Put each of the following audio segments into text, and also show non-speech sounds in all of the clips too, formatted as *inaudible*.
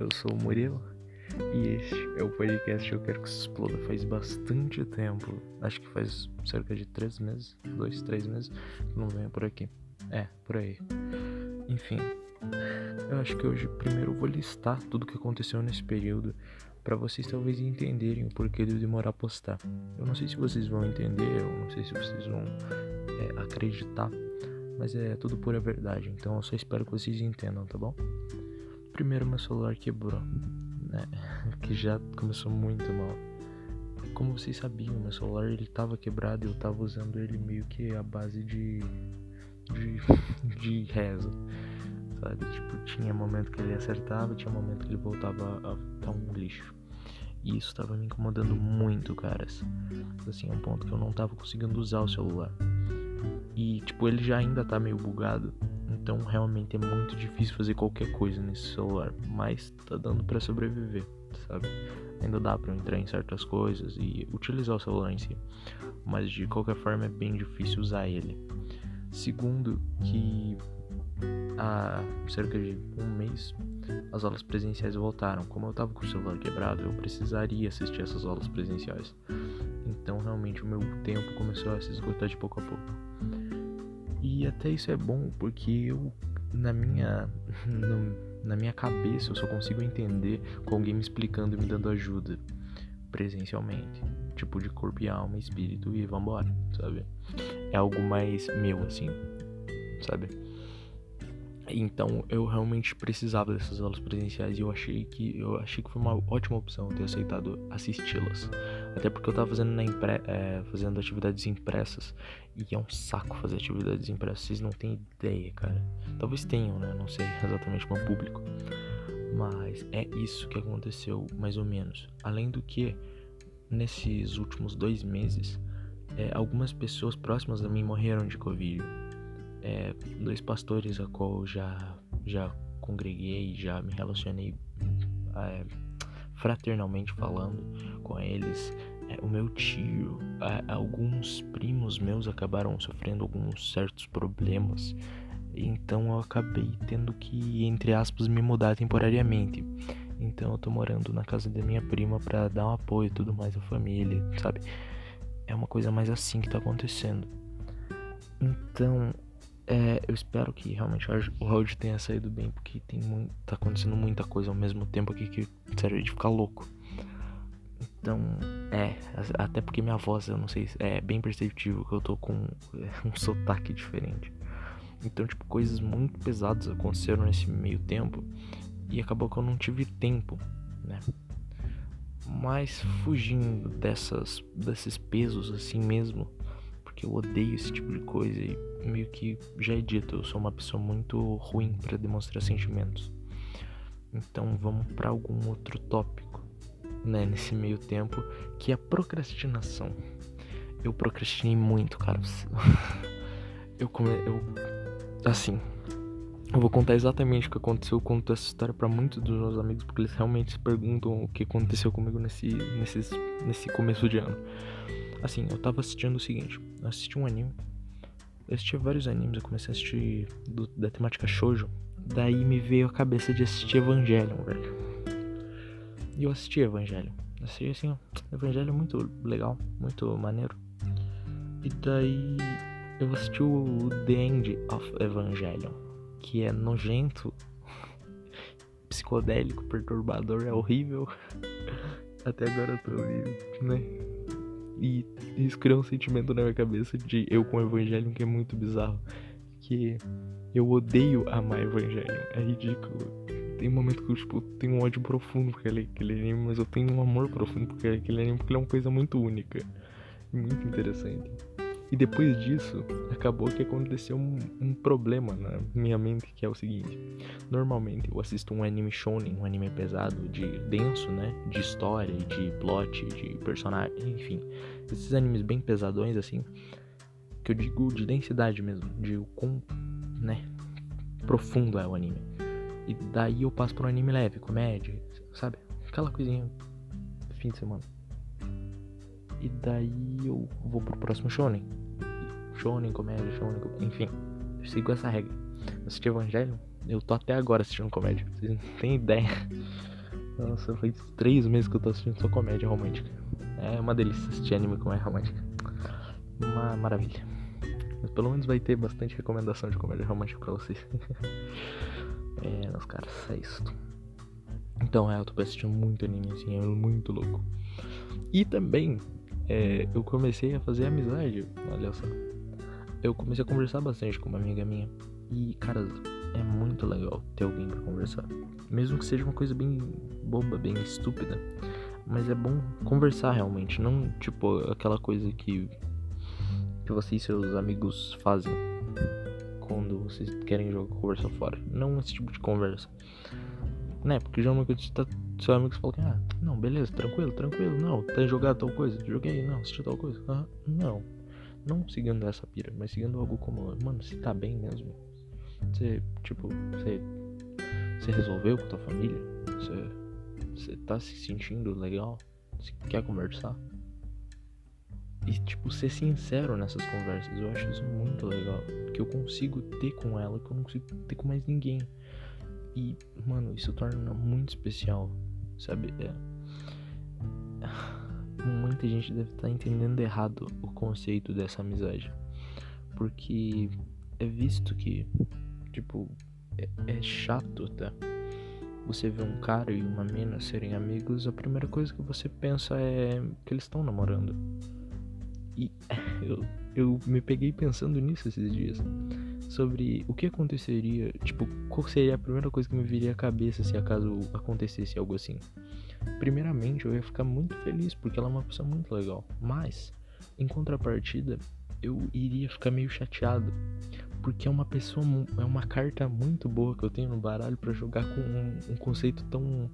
eu sou o Murilo e este é o podcast que eu quero que se exploda faz bastante tempo. Acho que faz cerca de três meses, dois, três meses, que não venho por aqui. É, por aí. Enfim, eu acho que hoje primeiro vou listar tudo o que aconteceu nesse período para vocês talvez entenderem o porquê de eu demorar a postar. Eu não sei se vocês vão entender, eu não sei se vocês vão é, acreditar, mas é tudo pura verdade. Então eu só espero que vocês entendam, tá bom? Primeiro meu celular quebrou, né? *laughs* Que já começou muito mal. Como vocês sabiam, meu celular ele tava quebrado e eu tava usando ele meio que a base de de, *laughs* de reza, sabe? Tipo, tinha momento que ele acertava, tinha momento que ele voltava a estar um lixo. E isso tava me incomodando muito, caras. Assim, é um ponto que eu não tava conseguindo usar o celular. E, tipo, ele já ainda tá meio bugado. Então realmente é muito difícil fazer qualquer coisa nesse celular, mas tá dando para sobreviver, sabe? Ainda dá para entrar em certas coisas e utilizar o celular em si, mas de qualquer forma é bem difícil usar ele. Segundo, que há cerca de um mês as aulas presenciais voltaram. Como eu tava com o celular quebrado, eu precisaria assistir essas aulas presenciais. Então realmente o meu tempo começou a se esgotar de pouco a pouco. E até isso é bom, porque eu, na minha, *laughs* na minha cabeça, eu só consigo entender com alguém me explicando e me dando ajuda presencialmente. Tipo, de corpo e alma, espírito e vambora, sabe? É algo mais meu, assim, sabe? Então eu realmente precisava dessas aulas presenciais e eu achei que eu achei que foi uma ótima opção ter aceitado assisti-las. Até porque eu tava fazendo na impre, é, fazendo atividades impressas e é um saco fazer atividades impressas, vocês não têm ideia, cara. Talvez tenham, né? Não sei *laughs* exatamente como público. Mas é isso que aconteceu mais ou menos. Além do que nesses últimos dois meses, é, algumas pessoas próximas a mim morreram de Covid é, dois pastores a qual já já congreguei, já me relacionei é, fraternalmente falando com eles. É, o meu tio, é, alguns primos meus acabaram sofrendo alguns certos problemas. Então eu acabei tendo que, entre aspas, me mudar temporariamente. Então eu tô morando na casa da minha prima para dar um apoio e tudo mais à família, sabe? É uma coisa mais assim que tá acontecendo. Então, é, eu espero que realmente o road tenha saído bem, porque tem muito, tá acontecendo muita coisa ao mesmo tempo aqui que sério de ficar louco. Então, é, até porque minha voz, eu não sei, é bem perceptível que eu tô com *laughs* um sotaque diferente. Então, tipo, coisas muito pesadas aconteceram nesse meio tempo e acabou que eu não tive tempo, né? Mas fugindo dessas desses pesos assim mesmo, porque eu odeio esse tipo de coisa e meio que já é dito, eu sou uma pessoa muito ruim para demonstrar sentimentos. Então vamos para algum outro tópico, né, nesse meio tempo, que é a procrastinação. Eu procrastinei muito, cara. *laughs* eu come... eu assim, eu vou contar exatamente o que aconteceu, eu conto essa história para muitos dos meus amigos porque eles realmente se perguntam o que aconteceu comigo nesse nesse nesse começo de ano. Assim, eu tava assistindo o seguinte, eu assisti um anime eu assisti vários animes, eu comecei a assistir do, da temática shoujo. Daí me veio a cabeça de assistir Evangelion, velho. E eu assisti Evangelion. Assisti assim, Evangelion é muito legal, muito maneiro. E daí eu assisti o The End of Evangelion, que é nojento, *laughs* psicodélico, perturbador, é horrível. *laughs* Até agora eu tô horrível, né? E isso criou um sentimento na minha cabeça de eu com o Evangelho que é muito bizarro. Que eu odeio amar Evangelho. É ridículo. Tem um momento que eu tipo, tenho um ódio profundo por aquele, aquele anime, mas eu tenho um amor profundo por aquele anime porque ele é uma coisa muito única. Muito interessante. E depois disso, acabou que aconteceu um, um, problema na minha mente, que é o seguinte. Normalmente eu assisto um anime shonen, um anime pesado, de denso, né? De história, de plot, de personagem, enfim. Esses animes bem pesadões, assim, que eu digo de densidade mesmo, de o quão, né? Profundo é o anime. E daí eu passo por um anime leve, comédia, sabe? Aquela coisinha fim de semana. E daí eu vou pro próximo shonen. Shonen, comédia, shonen, enfim. Eu sigo essa regra. Assisti Evangelho, eu tô até agora assistindo comédia. Vocês não têm ideia. Nossa, faz três meses que eu tô assistindo só comédia romântica. É uma delícia assistir anime com comédia romântica. Uma maravilha. Mas pelo menos vai ter bastante recomendação de comédia romântica pra vocês. *laughs* é, meus caras, é isso. Então, é, eu tô assistindo muito anime, assim, é muito louco. E também, é, eu comecei a fazer amizade, olha só. Eu comecei a conversar bastante com uma amiga minha. E, cara, é muito legal ter alguém para conversar. Mesmo que seja uma coisa bem boba, bem estúpida. Mas é bom conversar realmente, não tipo aquela coisa que que você e seus amigos fazem quando vocês querem jogar conversa fora. Não esse tipo de conversa. Né? Porque coisa tá, seu amigo fala que, ah, não, beleza, tranquilo, tranquilo, não, tem jogado tal coisa, joguei, não, assisti tal coisa. Ah, não. Não seguindo essa pira, mas seguindo algo como, mano, você tá bem mesmo. Você, tipo, você, você resolveu com a tua família? Você, você tá se sentindo legal? Você quer conversar? E, tipo, ser sincero nessas conversas. Eu acho isso muito legal. Que eu consigo ter com ela, que eu não consigo ter com mais ninguém. E, mano, isso torna muito especial. Sabe? É... *laughs* Muita gente deve estar tá entendendo errado o conceito dessa amizade. Porque é visto que, tipo, é, é chato até. Você vê um cara e uma mina serem amigos, a primeira coisa que você pensa é que eles estão namorando. E *laughs* eu, eu me peguei pensando nisso esses dias. Sobre o que aconteceria, tipo, qual seria a primeira coisa que me viria à cabeça se acaso acontecesse algo assim. Primeiramente, eu ia ficar muito feliz porque ela é uma pessoa muito legal. Mas, em contrapartida, eu iria ficar meio chateado porque é uma pessoa, é uma carta muito boa que eu tenho no baralho para jogar com um, um, conceito tão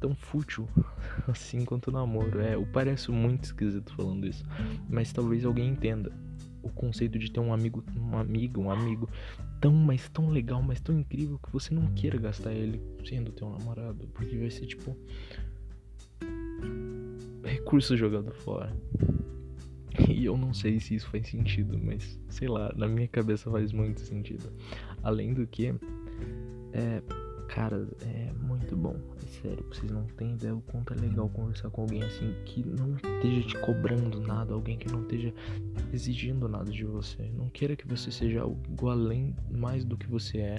tão fútil *laughs* assim quanto o namoro. É, eu pareço muito esquisito falando isso, mas talvez alguém entenda o conceito de ter um amigo, um amigo, um amigo tão, mas tão legal, mas tão incrível que você não queira gastar ele sendo teu namorado, porque vai ser tipo recurso jogado fora. E eu não sei se isso faz sentido, mas sei lá, na minha cabeça faz muito sentido. Além do que, é, cara, é muito bom. Sério, vocês não têm ideia o quanto é legal conversar com alguém assim que não esteja te cobrando nada, alguém que não esteja exigindo nada de você. Não queira que você seja algo além mais do que você é.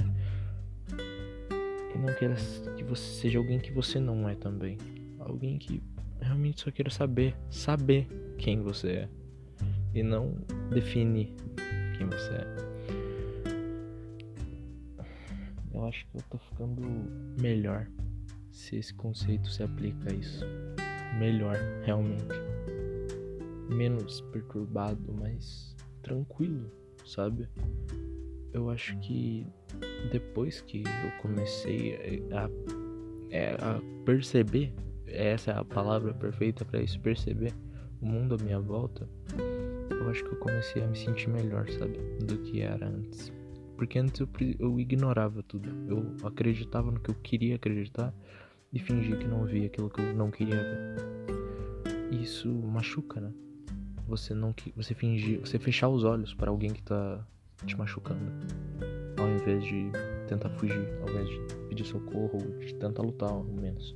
E não queira que você seja alguém que você não é também. Alguém que realmente só queira saber, saber quem você é e não definir quem você é. Eu acho que eu tô ficando melhor se esse conceito se aplica a isso. Melhor, realmente. Menos perturbado, mas tranquilo, sabe? Eu acho que depois que eu comecei a, é, a perceber, essa é a palavra perfeita para isso, perceber o mundo à minha volta, eu acho que eu comecei a me sentir melhor, sabe? Do que era antes. Porque antes eu, eu ignorava tudo. Eu acreditava no que eu queria acreditar e fingia que não via aquilo que eu não queria ver. Isso machuca, né? Você não você fingir, você fechar os olhos para alguém que tá te machucando, ao invés de tentar fugir, ao invés de pedir socorro de tentar lutar, ao menos.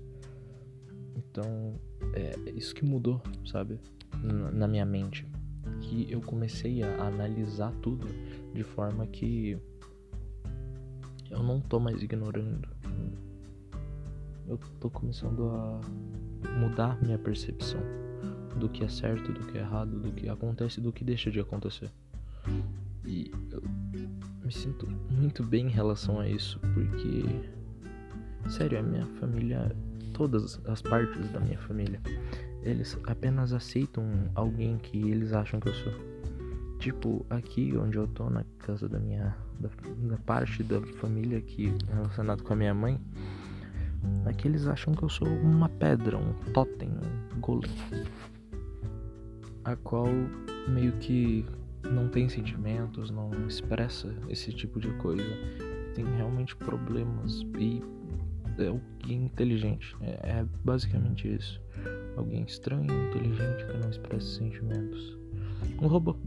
Então, é isso que mudou, sabe? Na minha mente. Que eu comecei a analisar tudo de forma que eu não tô mais ignorando. Eu tô começando a mudar minha percepção do que é certo, do que é errado, do que acontece e do que deixa de acontecer. E eu me sinto muito bem em relação a isso, porque sério, a minha família todas as partes da minha família. Eles apenas aceitam alguém que eles acham que eu sou. Tipo, aqui onde eu tô, na casa da minha. da, da parte da família que é relacionado com a minha mãe. Aqui eles acham que eu sou uma pedra, um totem, um golem. A qual meio que não tem sentimentos, não expressa esse tipo de coisa. Tem realmente problemas e é alguém inteligente. É, é basicamente isso. Alguém estranho, inteligente que não expressa sentimentos. Um robô. *laughs*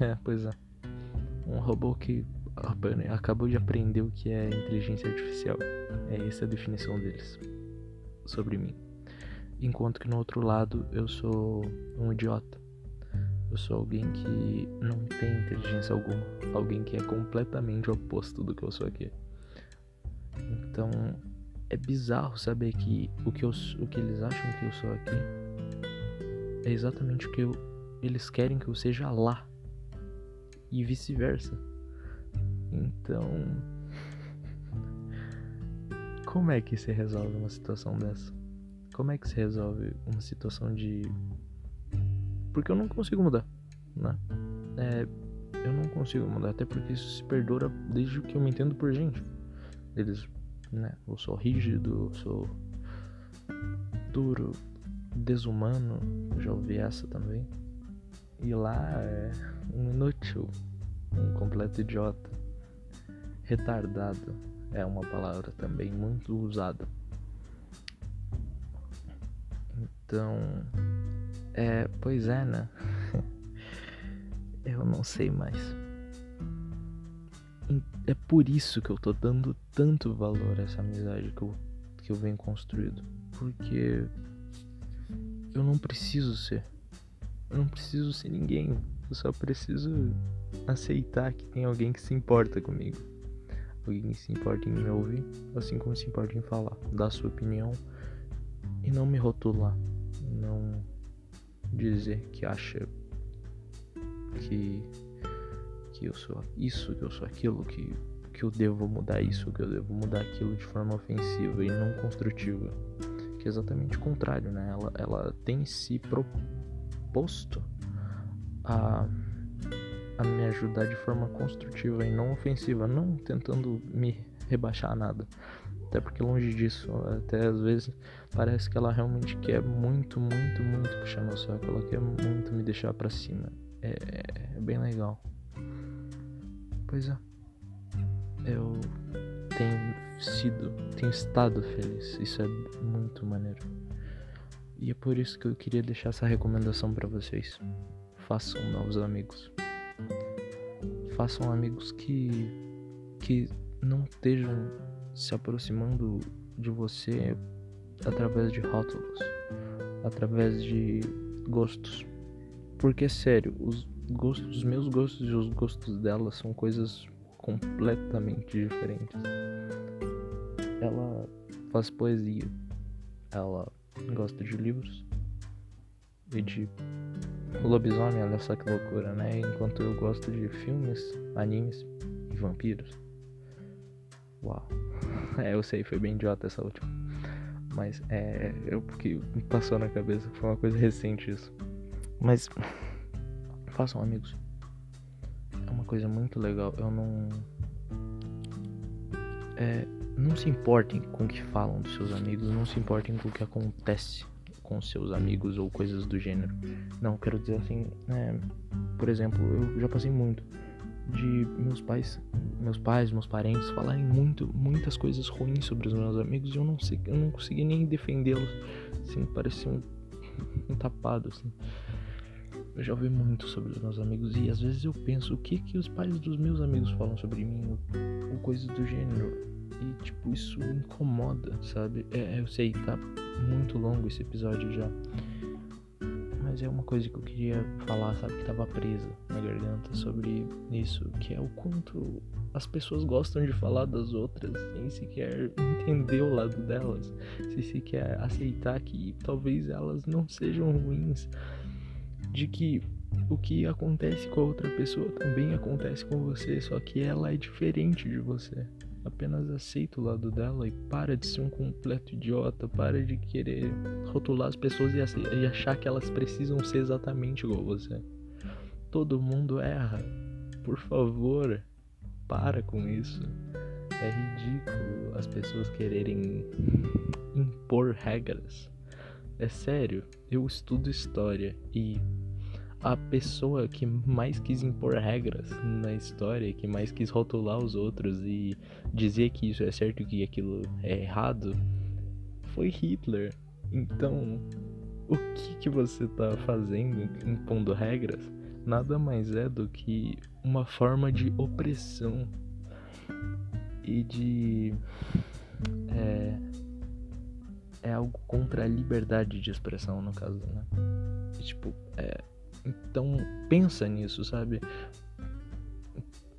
É, pois é. Um robô que acabou de aprender o que é inteligência artificial. É essa a definição deles. sobre mim. Enquanto que no outro lado eu sou um idiota. Eu sou alguém que não tem inteligência alguma, alguém que é completamente oposto do que eu sou aqui. Então é bizarro saber que o que, eu, o que eles acham que eu sou aqui é exatamente o que eu, eles querem que eu seja lá e vice-versa. Então, como é que se resolve uma situação dessa? Como é que se resolve uma situação de. Porque eu não consigo mudar, né? É, eu não consigo mudar, até porque isso se perdura desde que eu me entendo por gente. Eles, né? Eu sou rígido, eu sou duro, desumano, já ouvi essa também. E lá é um inútil, um completo idiota, retardado é uma palavra também muito usada. Então, é, pois é, né? *laughs* eu não sei mais. É por isso que eu tô dando tanto valor a essa amizade que eu, que eu venho construindo. Porque eu não preciso ser. Eu não preciso ser ninguém. Eu só preciso aceitar que tem alguém que se importa comigo. Alguém se importa em me ouvir, assim como se importa em falar, dar sua opinião e não me rotular. Não dizer que acha que, que eu sou isso, que eu sou aquilo, que, que eu devo mudar isso, que eu devo mudar aquilo de forma ofensiva e não construtiva. Que é exatamente o contrário, né? Ela, ela tem se proposto a, a me ajudar de forma construtiva e não ofensiva, não tentando me rebaixar nada. Até porque longe disso, até às vezes parece que ela realmente quer muito, muito, muito puxar meu saco. Ela quer muito me deixar para cima. É, é bem legal. Pois é. Eu tenho sido, tenho estado feliz. Isso é muito maneiro. E é por isso que eu queria deixar essa recomendação para vocês façam novos amigos. Façam amigos que que não estejam se aproximando de você através de rótulos, através de gostos. Porque sério, os gostos, os meus gostos e os gostos dela são coisas completamente diferentes. Ela faz poesia, ela gosta de livros e de lobisomem, olha só que loucura, né? Enquanto eu gosto de filmes, animes e vampiros. Uau. *laughs* É, eu sei, foi bem idiota essa última. Mas é. Eu porque me passou na cabeça, foi uma coisa recente isso. Mas *laughs* façam amigos. É uma coisa muito legal. Eu não. É, não se importem com o que falam dos seus amigos, não se importem com o que acontece com seus amigos ou coisas do gênero. Não, quero dizer assim, é, por exemplo, eu já passei muito de meus pais, meus pais, meus parentes falarem muito, muitas coisas ruins sobre os meus amigos e eu não sei, eu não consegui nem defendê-los, assim, parecia um, *laughs* um tapado, assim. Eu já ouvi muito sobre os meus amigos e às vezes eu penso o que que os pais dos meus amigos falam sobre mim ou, coisas do gênero e tipo isso incomoda, sabe? É, eu sei, tá muito longo esse episódio já. Mas é uma coisa que eu queria falar, sabe, que tava presa na garganta sobre isso, que é o quanto as pessoas gostam de falar das outras sem sequer *laughs* entender o lado delas, sem sequer aceitar que talvez elas não sejam ruins, de que o que acontece com a outra pessoa também acontece com você, só que ela é diferente de você. Apenas aceita o lado dela e para de ser um completo idiota, para de querer rotular as pessoas e achar que elas precisam ser exatamente igual você. Todo mundo erra. Por favor, para com isso. É ridículo as pessoas quererem impor regras. É sério, eu estudo história e a pessoa que mais quis impor regras na história, que mais quis rotular os outros e dizer que isso é certo e que aquilo é errado, foi Hitler. Então, o que, que você está fazendo impondo regras nada mais é do que uma forma de opressão e de. É, é algo contra a liberdade de expressão, no caso, né? E, tipo, é, então pensa nisso, sabe?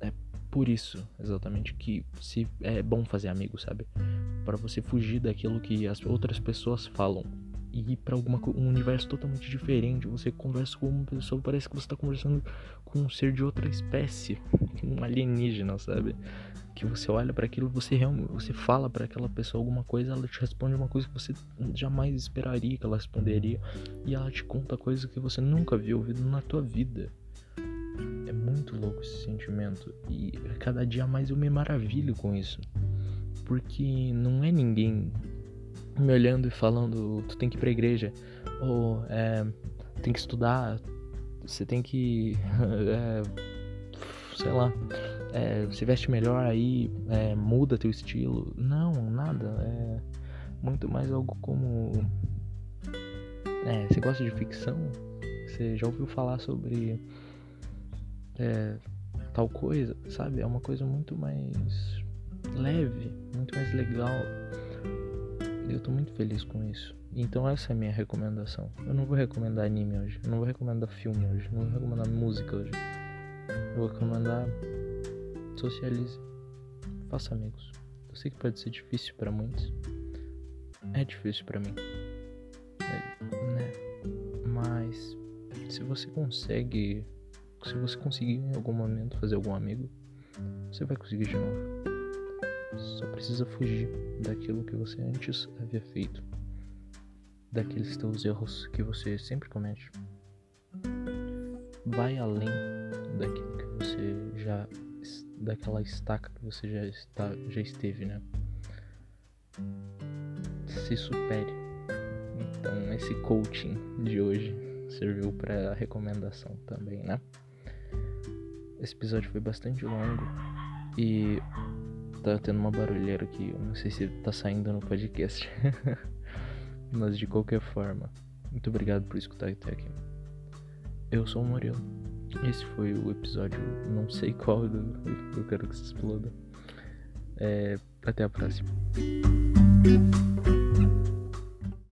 É por isso, exatamente, que se é bom fazer amigos, sabe? Para você fugir daquilo que as outras pessoas falam e ir para alguma um universo totalmente diferente. Você conversa com uma pessoa, parece que você tá conversando com um ser de outra espécie, um alienígena, sabe? Que você olha para aquilo, você realmente, você fala para aquela pessoa alguma coisa, ela te responde uma coisa que você jamais esperaria que ela responderia, e ela te conta coisas que você nunca viu ouvido na tua vida. É muito louco esse sentimento e cada dia mais eu me maravilho com isso. Porque não é ninguém me olhando e falando, tu tem que ir pra igreja, ou é, tem que estudar, você tem que. *laughs* É, sei lá. É, você veste melhor aí, é, muda teu estilo. Não, nada. É muito mais algo como. É, você gosta de ficção? Você já ouviu falar sobre é, tal coisa, sabe? É uma coisa muito mais leve, muito mais legal. Eu tô muito feliz com isso. Então essa é a minha recomendação. Eu não vou recomendar anime hoje. Eu não vou recomendar filme hoje. Não vou recomendar música hoje. Eu vou recomendar socialize. Faça amigos. Eu sei que pode ser difícil para muitos. É difícil para mim. É, né? Mas se você consegue, se você conseguir em algum momento fazer algum amigo, você vai conseguir de novo. Só precisa fugir daquilo que você antes havia feito, daqueles teus erros que você sempre comete. Vai além daquilo que você já daquela estaca que você já está já esteve, né? Se supere. Então esse coaching de hoje serviu para recomendação também, né? Esse episódio foi bastante longo e tá tendo uma barulheira aqui. Eu não sei se tá saindo no podcast. *laughs* Mas de qualquer forma, muito obrigado por escutar até aqui. Eu sou o Murilo. Esse foi o episódio, não sei qual do *laughs* Eu Quero Que Se Exploda. É, até a próxima.